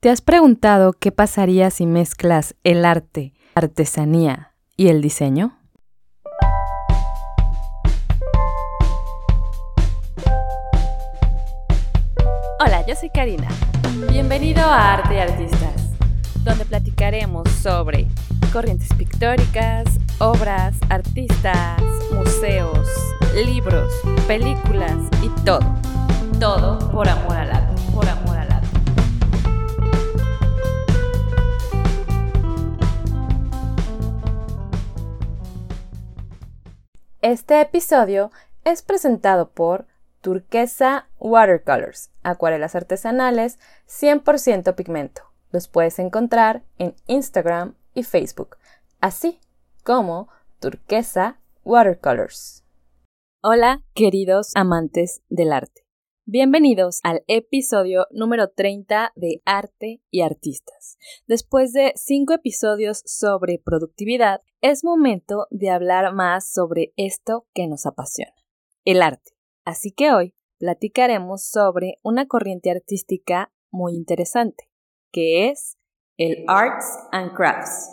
¿Te has preguntado qué pasaría si mezclas el arte, artesanía y el diseño? Hola, yo soy Karina. Bienvenido a Arte y Artistas, donde platicaremos sobre corrientes pictóricas, obras, artistas, museos, libros, películas y todo. Todo por amor al arte, Este episodio es presentado por Turquesa Watercolors, acuarelas artesanales 100% pigmento. Los puedes encontrar en Instagram y Facebook, así como Turquesa Watercolors. Hola, queridos amantes del arte. Bienvenidos al episodio número 30 de Arte y Artistas. Después de cinco episodios sobre productividad, es momento de hablar más sobre esto que nos apasiona, el arte. Así que hoy platicaremos sobre una corriente artística muy interesante, que es el Arts and Crafts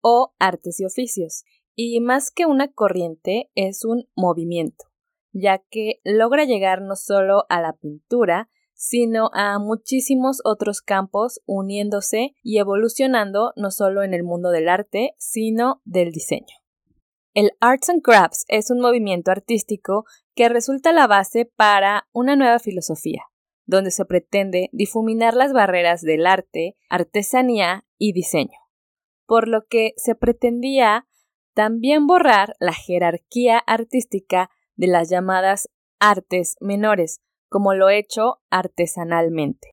o artes y oficios, y más que una corriente es un movimiento ya que logra llegar no solo a la pintura, sino a muchísimos otros campos uniéndose y evolucionando no solo en el mundo del arte, sino del diseño. El Arts and Crafts es un movimiento artístico que resulta la base para una nueva filosofía, donde se pretende difuminar las barreras del arte, artesanía y diseño, por lo que se pretendía también borrar la jerarquía artística de las llamadas artes menores, como lo hecho artesanalmente,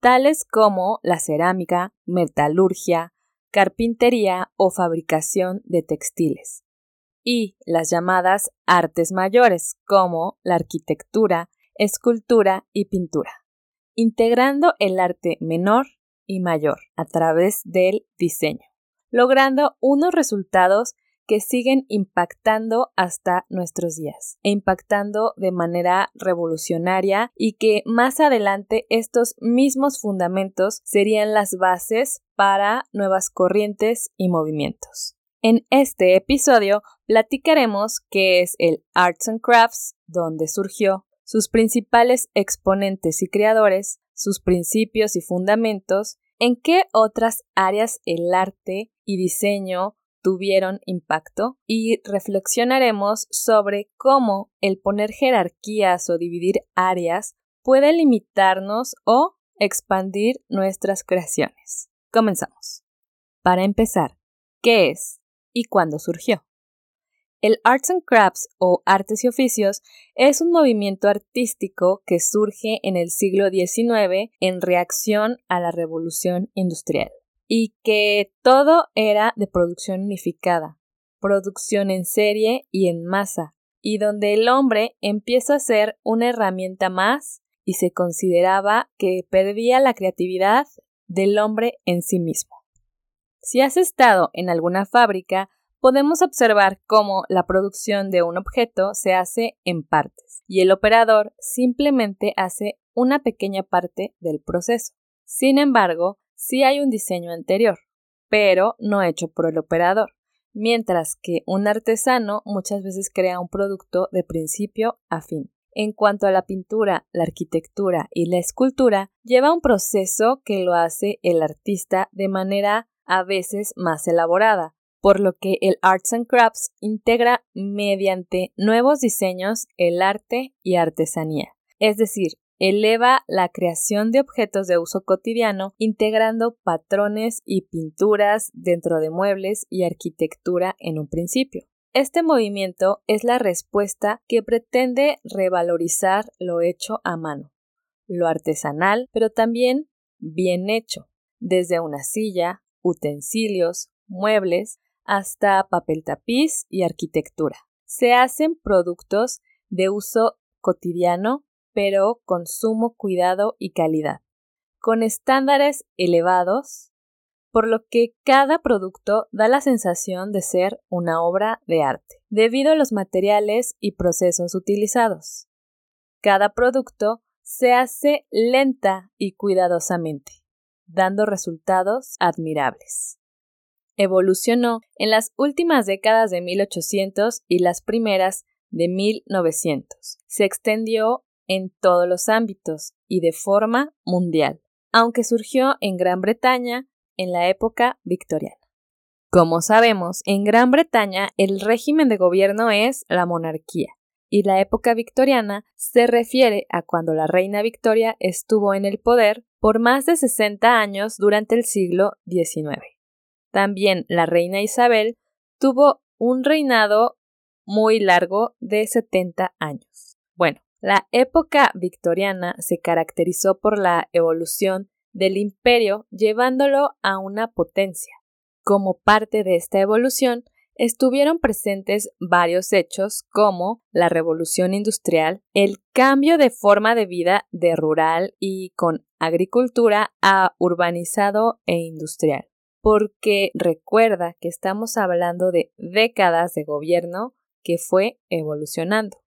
tales como la cerámica, metalurgia, carpintería o fabricación de textiles, y las llamadas artes mayores, como la arquitectura, escultura y pintura, integrando el arte menor y mayor a través del diseño, logrando unos resultados que siguen impactando hasta nuestros días e impactando de manera revolucionaria y que más adelante estos mismos fundamentos serían las bases para nuevas corrientes y movimientos. En este episodio platicaremos qué es el Arts and Crafts, dónde surgió, sus principales exponentes y creadores, sus principios y fundamentos, en qué otras áreas el arte y diseño tuvieron impacto y reflexionaremos sobre cómo el poner jerarquías o dividir áreas puede limitarnos o expandir nuestras creaciones. Comenzamos. Para empezar, ¿qué es y cuándo surgió? El Arts and Crafts o Artes y Oficios es un movimiento artístico que surge en el siglo XIX en reacción a la Revolución Industrial y que todo era de producción unificada, producción en serie y en masa, y donde el hombre empieza a ser una herramienta más y se consideraba que perdía la creatividad del hombre en sí mismo. Si has estado en alguna fábrica, podemos observar cómo la producción de un objeto se hace en partes y el operador simplemente hace una pequeña parte del proceso. Sin embargo, sí hay un diseño anterior, pero no hecho por el operador, mientras que un artesano muchas veces crea un producto de principio a fin. En cuanto a la pintura, la arquitectura y la escultura, lleva un proceso que lo hace el artista de manera a veces más elaborada, por lo que el Arts and Crafts integra mediante nuevos diseños el arte y artesanía. Es decir, eleva la creación de objetos de uso cotidiano integrando patrones y pinturas dentro de muebles y arquitectura en un principio. Este movimiento es la respuesta que pretende revalorizar lo hecho a mano, lo artesanal, pero también bien hecho, desde una silla, utensilios, muebles, hasta papel tapiz y arquitectura. Se hacen productos de uso cotidiano pero con sumo cuidado y calidad, con estándares elevados, por lo que cada producto da la sensación de ser una obra de arte, debido a los materiales y procesos utilizados. Cada producto se hace lenta y cuidadosamente, dando resultados admirables. Evolucionó en las últimas décadas de 1800 y las primeras de 1900. Se extendió en todos los ámbitos y de forma mundial, aunque surgió en Gran Bretaña en la época victoriana. Como sabemos, en Gran Bretaña el régimen de gobierno es la monarquía, y la época victoriana se refiere a cuando la reina Victoria estuvo en el poder por más de 60 años durante el siglo XIX. También la reina Isabel tuvo un reinado muy largo de 70 años. Bueno, la época victoriana se caracterizó por la evolución del imperio llevándolo a una potencia. Como parte de esta evolución, estuvieron presentes varios hechos como la revolución industrial, el cambio de forma de vida de rural y con agricultura a urbanizado e industrial. Porque recuerda que estamos hablando de décadas de gobierno que fue evolucionando.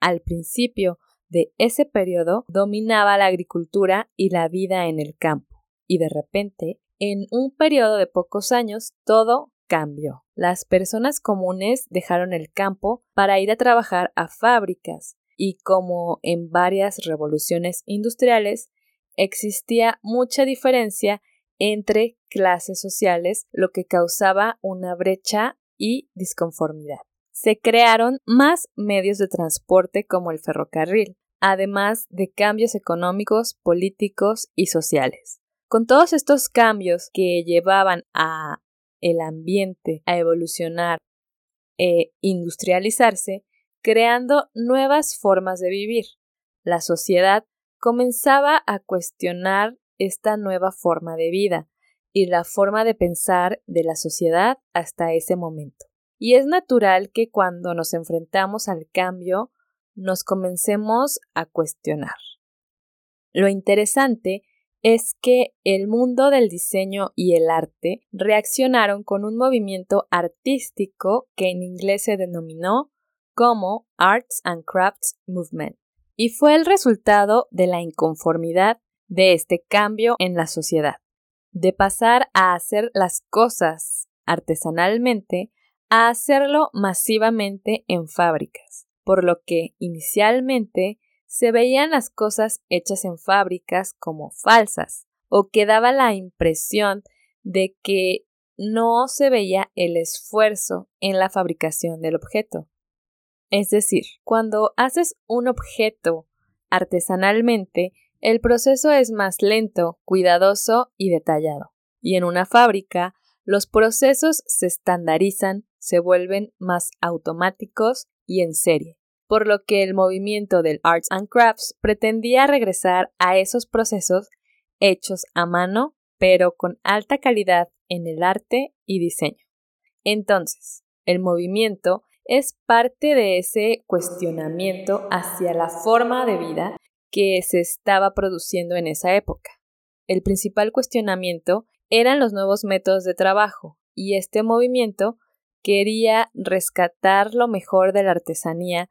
Al principio de ese periodo dominaba la agricultura y la vida en el campo, y de repente, en un periodo de pocos años, todo cambió. Las personas comunes dejaron el campo para ir a trabajar a fábricas, y como en varias revoluciones industriales, existía mucha diferencia entre clases sociales, lo que causaba una brecha y disconformidad se crearon más medios de transporte como el ferrocarril, además de cambios económicos, políticos y sociales. Con todos estos cambios que llevaban a el ambiente a evolucionar e industrializarse, creando nuevas formas de vivir. La sociedad comenzaba a cuestionar esta nueva forma de vida y la forma de pensar de la sociedad hasta ese momento. Y es natural que cuando nos enfrentamos al cambio nos comencemos a cuestionar. Lo interesante es que el mundo del diseño y el arte reaccionaron con un movimiento artístico que en inglés se denominó como Arts and Crafts Movement, y fue el resultado de la inconformidad de este cambio en la sociedad, de pasar a hacer las cosas artesanalmente a hacerlo masivamente en fábricas, por lo que inicialmente se veían las cosas hechas en fábricas como falsas, o que daba la impresión de que no se veía el esfuerzo en la fabricación del objeto. Es decir, cuando haces un objeto artesanalmente, el proceso es más lento, cuidadoso y detallado. Y en una fábrica, los procesos se estandarizan se vuelven más automáticos y en serie, por lo que el movimiento del Arts and Crafts pretendía regresar a esos procesos hechos a mano, pero con alta calidad en el arte y diseño. Entonces, el movimiento es parte de ese cuestionamiento hacia la forma de vida que se estaba produciendo en esa época. El principal cuestionamiento eran los nuevos métodos de trabajo, y este movimiento quería rescatar lo mejor de la artesanía,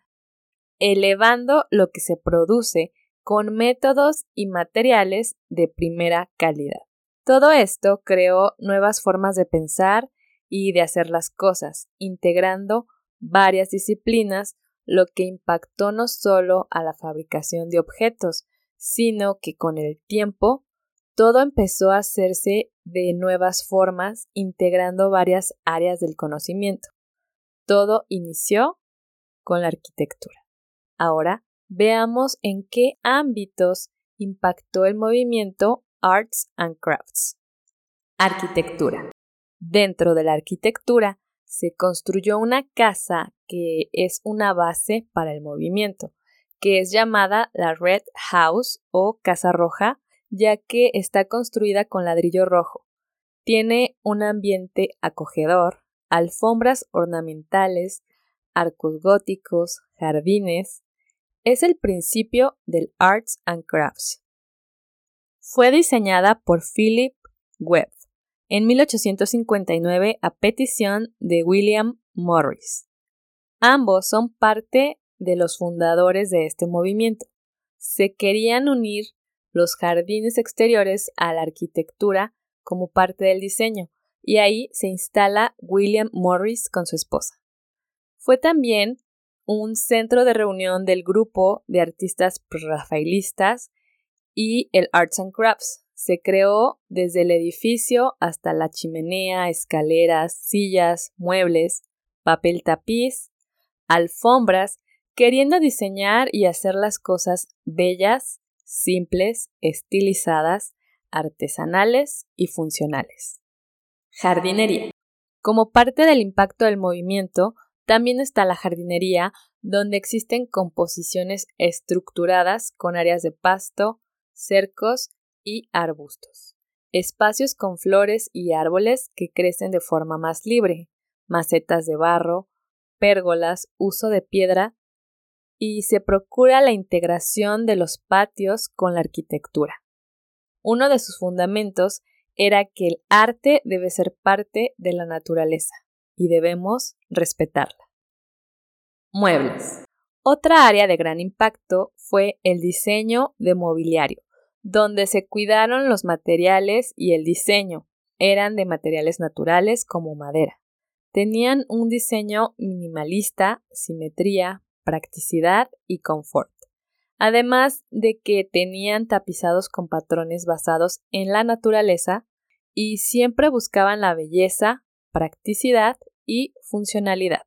elevando lo que se produce con métodos y materiales de primera calidad. Todo esto creó nuevas formas de pensar y de hacer las cosas, integrando varias disciplinas, lo que impactó no solo a la fabricación de objetos, sino que con el tiempo todo empezó a hacerse de nuevas formas, integrando varias áreas del conocimiento. Todo inició con la arquitectura. Ahora veamos en qué ámbitos impactó el movimiento Arts and Crafts. Arquitectura. Dentro de la arquitectura se construyó una casa que es una base para el movimiento, que es llamada la Red House o Casa Roja ya que está construida con ladrillo rojo. Tiene un ambiente acogedor, alfombras ornamentales, arcos góticos, jardines. Es el principio del Arts and Crafts. Fue diseñada por Philip Webb en 1859 a petición de William Morris. Ambos son parte de los fundadores de este movimiento. Se querían unir los jardines exteriores a la arquitectura como parte del diseño, y ahí se instala William Morris con su esposa. Fue también un centro de reunión del grupo de artistas rafaelistas y el Arts and Crafts. Se creó desde el edificio hasta la chimenea, escaleras, sillas, muebles, papel tapiz, alfombras, queriendo diseñar y hacer las cosas bellas, simples, estilizadas, artesanales y funcionales. Jardinería. Como parte del impacto del movimiento, también está la jardinería, donde existen composiciones estructuradas con áreas de pasto, cercos y arbustos. Espacios con flores y árboles que crecen de forma más libre, macetas de barro, pérgolas, uso de piedra y se procura la integración de los patios con la arquitectura. Uno de sus fundamentos era que el arte debe ser parte de la naturaleza y debemos respetarla. Muebles. Otra área de gran impacto fue el diseño de mobiliario, donde se cuidaron los materiales y el diseño. Eran de materiales naturales como madera. Tenían un diseño minimalista, simetría, practicidad y confort además de que tenían tapizados con patrones basados en la naturaleza y siempre buscaban la belleza, practicidad y funcionalidad.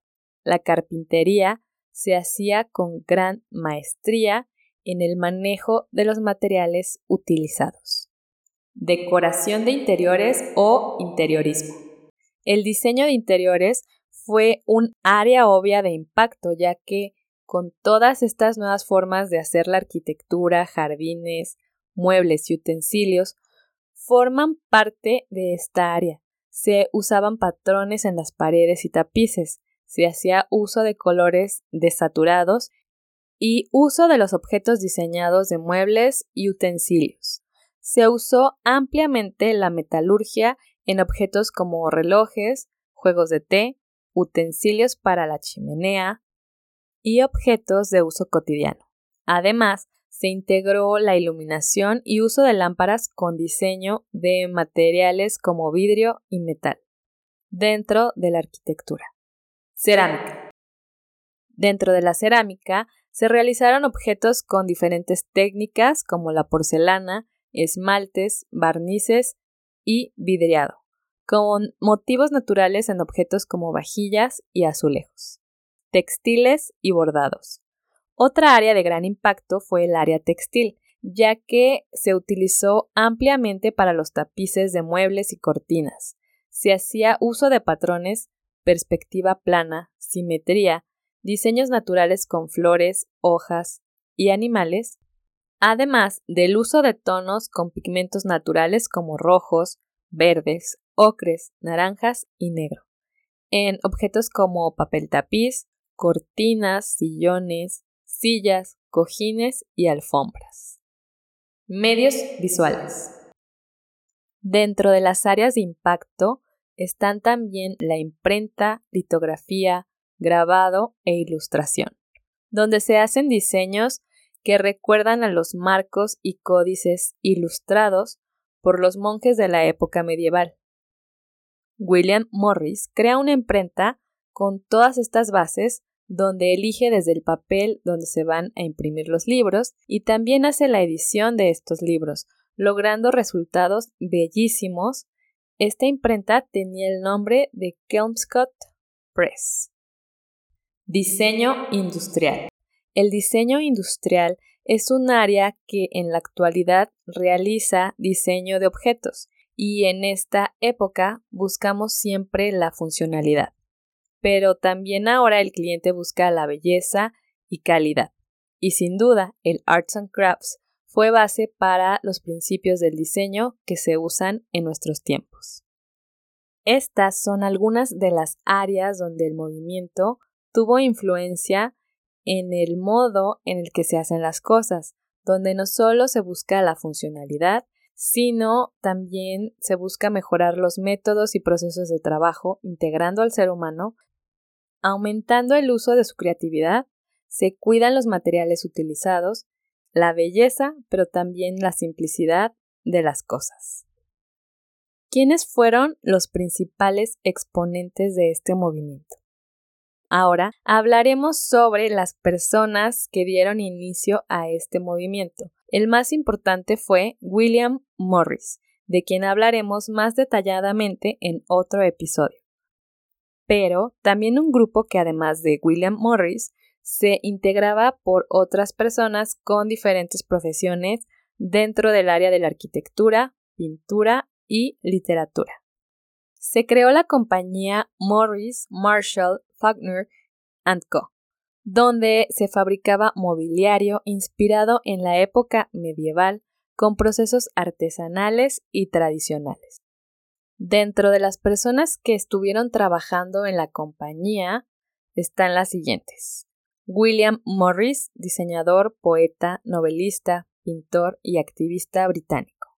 La carpintería se hacía con gran maestría en el manejo de los materiales utilizados. Decoración de interiores o interiorismo. El diseño de interiores fue un área obvia de impacto, ya que con todas estas nuevas formas de hacer la arquitectura, jardines, muebles y utensilios, forman parte de esta área. Se usaban patrones en las paredes y tapices, se hacía uso de colores desaturados y uso de los objetos diseñados de muebles y utensilios. Se usó ampliamente la metalurgia en objetos como relojes, juegos de té, utensilios para la chimenea, y objetos de uso cotidiano. Además, se integró la iluminación y uso de lámparas con diseño de materiales como vidrio y metal dentro de la arquitectura. Cerámica. Dentro de la cerámica se realizaron objetos con diferentes técnicas como la porcelana, esmaltes, barnices y vidriado, con motivos naturales en objetos como vajillas y azulejos textiles y bordados. Otra área de gran impacto fue el área textil, ya que se utilizó ampliamente para los tapices de muebles y cortinas. Se hacía uso de patrones, perspectiva plana, simetría, diseños naturales con flores, hojas y animales, además del uso de tonos con pigmentos naturales como rojos, verdes, ocres, naranjas y negro, en objetos como papel tapiz, cortinas, sillones, sillas, cojines y alfombras. Medios visuales. Dentro de las áreas de impacto están también la imprenta, litografía, grabado e ilustración, donde se hacen diseños que recuerdan a los marcos y códices ilustrados por los monjes de la época medieval. William Morris crea una imprenta con todas estas bases donde elige desde el papel donde se van a imprimir los libros y también hace la edición de estos libros, logrando resultados bellísimos. Esta imprenta tenía el nombre de Kelmscott Press. Diseño industrial. El diseño industrial es un área que en la actualidad realiza diseño de objetos y en esta época buscamos siempre la funcionalidad pero también ahora el cliente busca la belleza y calidad. Y sin duda, el Arts and Crafts fue base para los principios del diseño que se usan en nuestros tiempos. Estas son algunas de las áreas donde el movimiento tuvo influencia en el modo en el que se hacen las cosas, donde no solo se busca la funcionalidad, sino también se busca mejorar los métodos y procesos de trabajo, integrando al ser humano Aumentando el uso de su creatividad, se cuidan los materiales utilizados, la belleza, pero también la simplicidad de las cosas. ¿Quiénes fueron los principales exponentes de este movimiento? Ahora hablaremos sobre las personas que dieron inicio a este movimiento. El más importante fue William Morris, de quien hablaremos más detalladamente en otro episodio. Pero también un grupo que además de William Morris se integraba por otras personas con diferentes profesiones dentro del área de la arquitectura, pintura y literatura. Se creó la compañía Morris, Marshall, Faulkner Co., donde se fabricaba mobiliario inspirado en la época medieval con procesos artesanales y tradicionales. Dentro de las personas que estuvieron trabajando en la compañía están las siguientes. William Morris, diseñador, poeta, novelista, pintor y activista británico.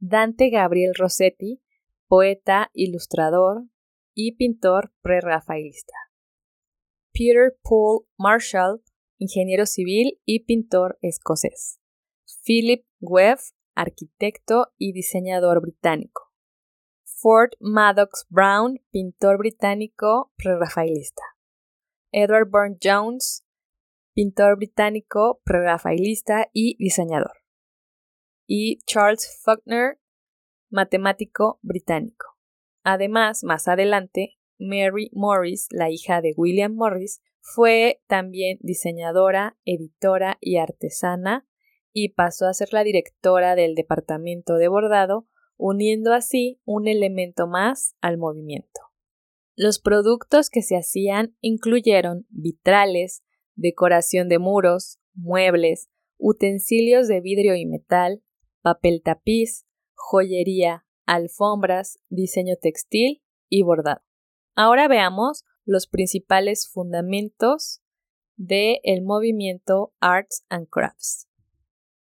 Dante Gabriel Rossetti, poeta, ilustrador y pintor prerrafaelista. Peter Paul Marshall, ingeniero civil y pintor escocés. Philip Webb, arquitecto y diseñador británico. Ford Maddox Brown, pintor británico prerrafaelista. Edward Burne Jones, pintor británico, prerrafaelista y diseñador. Y Charles Faulkner, matemático británico. Además, más adelante, Mary Morris, la hija de William Morris, fue también diseñadora, editora y artesana y pasó a ser la directora del departamento de bordado, uniendo así un elemento más al movimiento. Los productos que se hacían incluyeron vitrales, decoración de muros, muebles, utensilios de vidrio y metal, papel tapiz, joyería, alfombras, diseño textil y bordado. Ahora veamos los principales fundamentos del movimiento Arts and Crafts.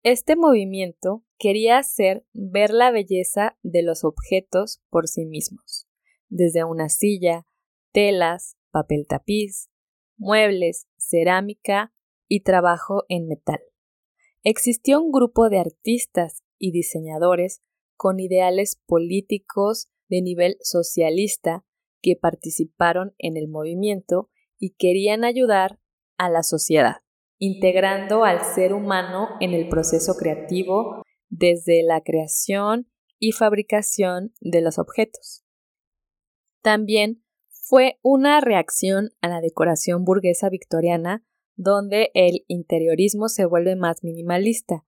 Este movimiento quería hacer ver la belleza de los objetos por sí mismos desde una silla, telas, papel tapiz, muebles, cerámica y trabajo en metal. Existió un grupo de artistas y diseñadores con ideales políticos de nivel socialista que participaron en el movimiento y querían ayudar a la sociedad, integrando al ser humano en el proceso creativo desde la creación y fabricación de los objetos. También fue una reacción a la decoración burguesa victoriana, donde el interiorismo se vuelve más minimalista.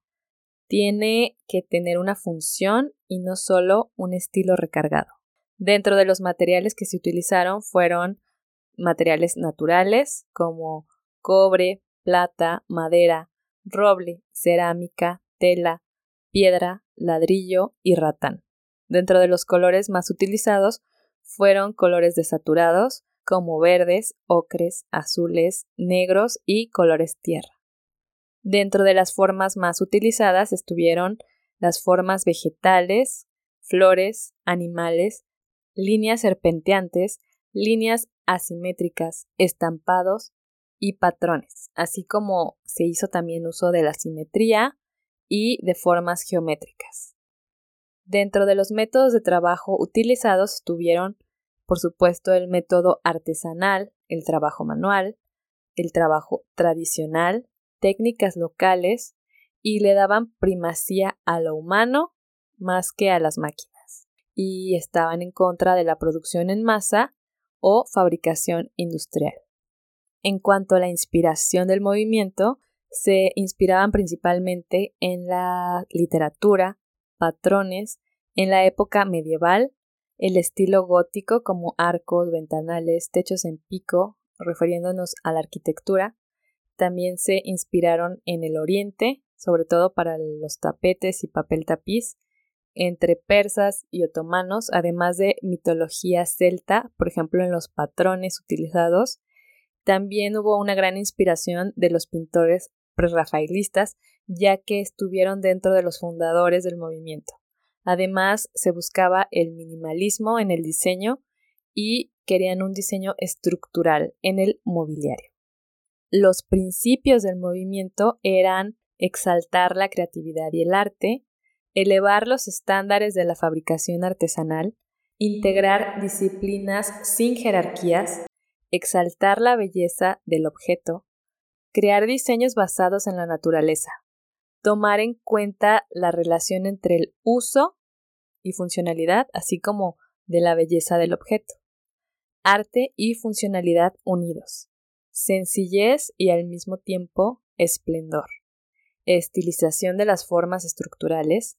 Tiene que tener una función y no solo un estilo recargado. Dentro de los materiales que se utilizaron fueron materiales naturales como cobre, plata, madera, roble, cerámica, tela, piedra, ladrillo y ratán. Dentro de los colores más utilizados fueron colores desaturados como verdes, ocres, azules, negros y colores tierra. Dentro de las formas más utilizadas estuvieron las formas vegetales, flores, animales, líneas serpenteantes, líneas asimétricas, estampados y patrones, así como se hizo también uso de la simetría y de formas geométricas. Dentro de los métodos de trabajo utilizados estuvieron, por supuesto, el método artesanal, el trabajo manual, el trabajo tradicional, técnicas locales y le daban primacía a lo humano más que a las máquinas. Y estaban en contra de la producción en masa o fabricación industrial. En cuanto a la inspiración del movimiento, se inspiraban principalmente en la literatura, patrones en la época medieval, el estilo gótico como arcos, ventanales, techos en pico, refiriéndonos a la arquitectura, también se inspiraron en el oriente, sobre todo para los tapetes y papel tapiz, entre persas y otomanos, además de mitología celta, por ejemplo en los patrones utilizados. También hubo una gran inspiración de los pintores prerrafaelistas, ya que estuvieron dentro de los fundadores del movimiento. Además, se buscaba el minimalismo en el diseño y querían un diseño estructural en el mobiliario. Los principios del movimiento eran exaltar la creatividad y el arte, elevar los estándares de la fabricación artesanal, integrar disciplinas sin jerarquías, exaltar la belleza del objeto, crear diseños basados en la naturaleza, tomar en cuenta la relación entre el uso y funcionalidad, así como de la belleza del objeto, arte y funcionalidad unidos, sencillez y al mismo tiempo esplendor, estilización de las formas estructurales,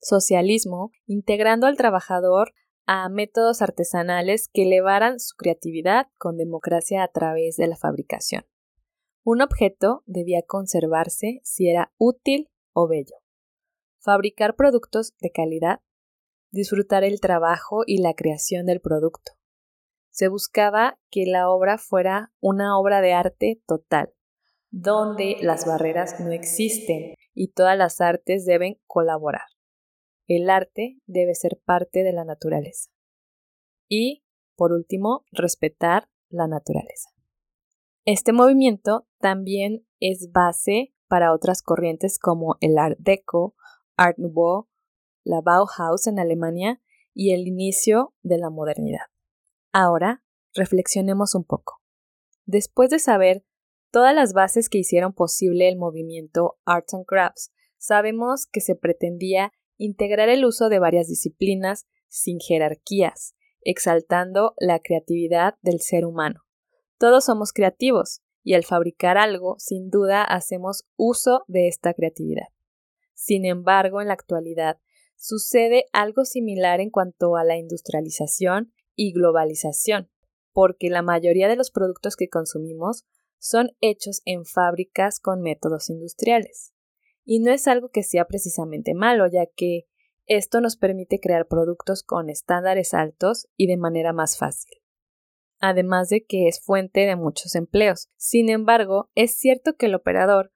socialismo, integrando al trabajador a métodos artesanales que elevaran su creatividad con democracia a través de la fabricación. Un objeto debía conservarse si era útil o bello. Fabricar productos de calidad. Disfrutar el trabajo y la creación del producto. Se buscaba que la obra fuera una obra de arte total, donde las barreras no existen y todas las artes deben colaborar. El arte debe ser parte de la naturaleza. Y, por último, respetar la naturaleza. Este movimiento también es base para otras corrientes como el Art Deco, Art Nouveau, la Bauhaus en Alemania y el inicio de la modernidad. Ahora, reflexionemos un poco. Después de saber todas las bases que hicieron posible el movimiento Arts and Crafts, sabemos que se pretendía integrar el uso de varias disciplinas sin jerarquías, exaltando la creatividad del ser humano. Todos somos creativos y al fabricar algo, sin duda, hacemos uso de esta creatividad. Sin embargo, en la actualidad sucede algo similar en cuanto a la industrialización y globalización, porque la mayoría de los productos que consumimos son hechos en fábricas con métodos industriales. Y no es algo que sea precisamente malo, ya que esto nos permite crear productos con estándares altos y de manera más fácil. Además de que es fuente de muchos empleos. Sin embargo, es cierto que el operador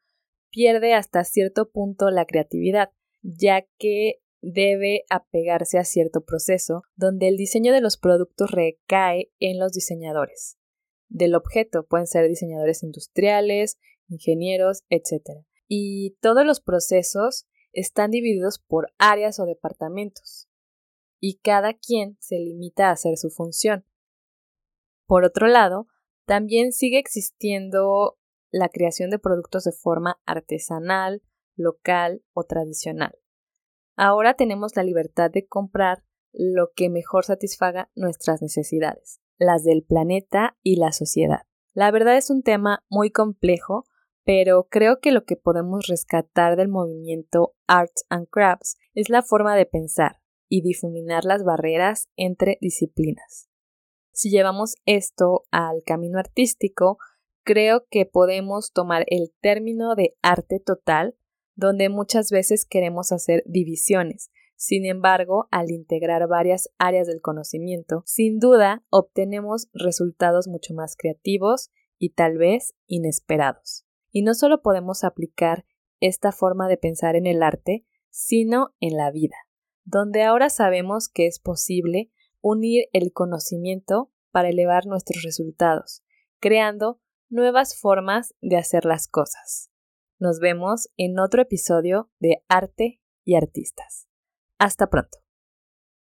pierde hasta cierto punto la creatividad, ya que debe apegarse a cierto proceso donde el diseño de los productos recae en los diseñadores. Del objeto pueden ser diseñadores industriales, ingenieros, etc y todos los procesos están divididos por áreas o departamentos, y cada quien se limita a hacer su función. Por otro lado, también sigue existiendo la creación de productos de forma artesanal, local o tradicional. Ahora tenemos la libertad de comprar lo que mejor satisfaga nuestras necesidades, las del planeta y la sociedad. La verdad es un tema muy complejo pero creo que lo que podemos rescatar del movimiento Arts and Crafts es la forma de pensar y difuminar las barreras entre disciplinas. Si llevamos esto al camino artístico, creo que podemos tomar el término de arte total, donde muchas veces queremos hacer divisiones. Sin embargo, al integrar varias áreas del conocimiento, sin duda obtenemos resultados mucho más creativos y tal vez inesperados. Y no solo podemos aplicar esta forma de pensar en el arte, sino en la vida, donde ahora sabemos que es posible unir el conocimiento para elevar nuestros resultados, creando nuevas formas de hacer las cosas. Nos vemos en otro episodio de Arte y Artistas. Hasta pronto.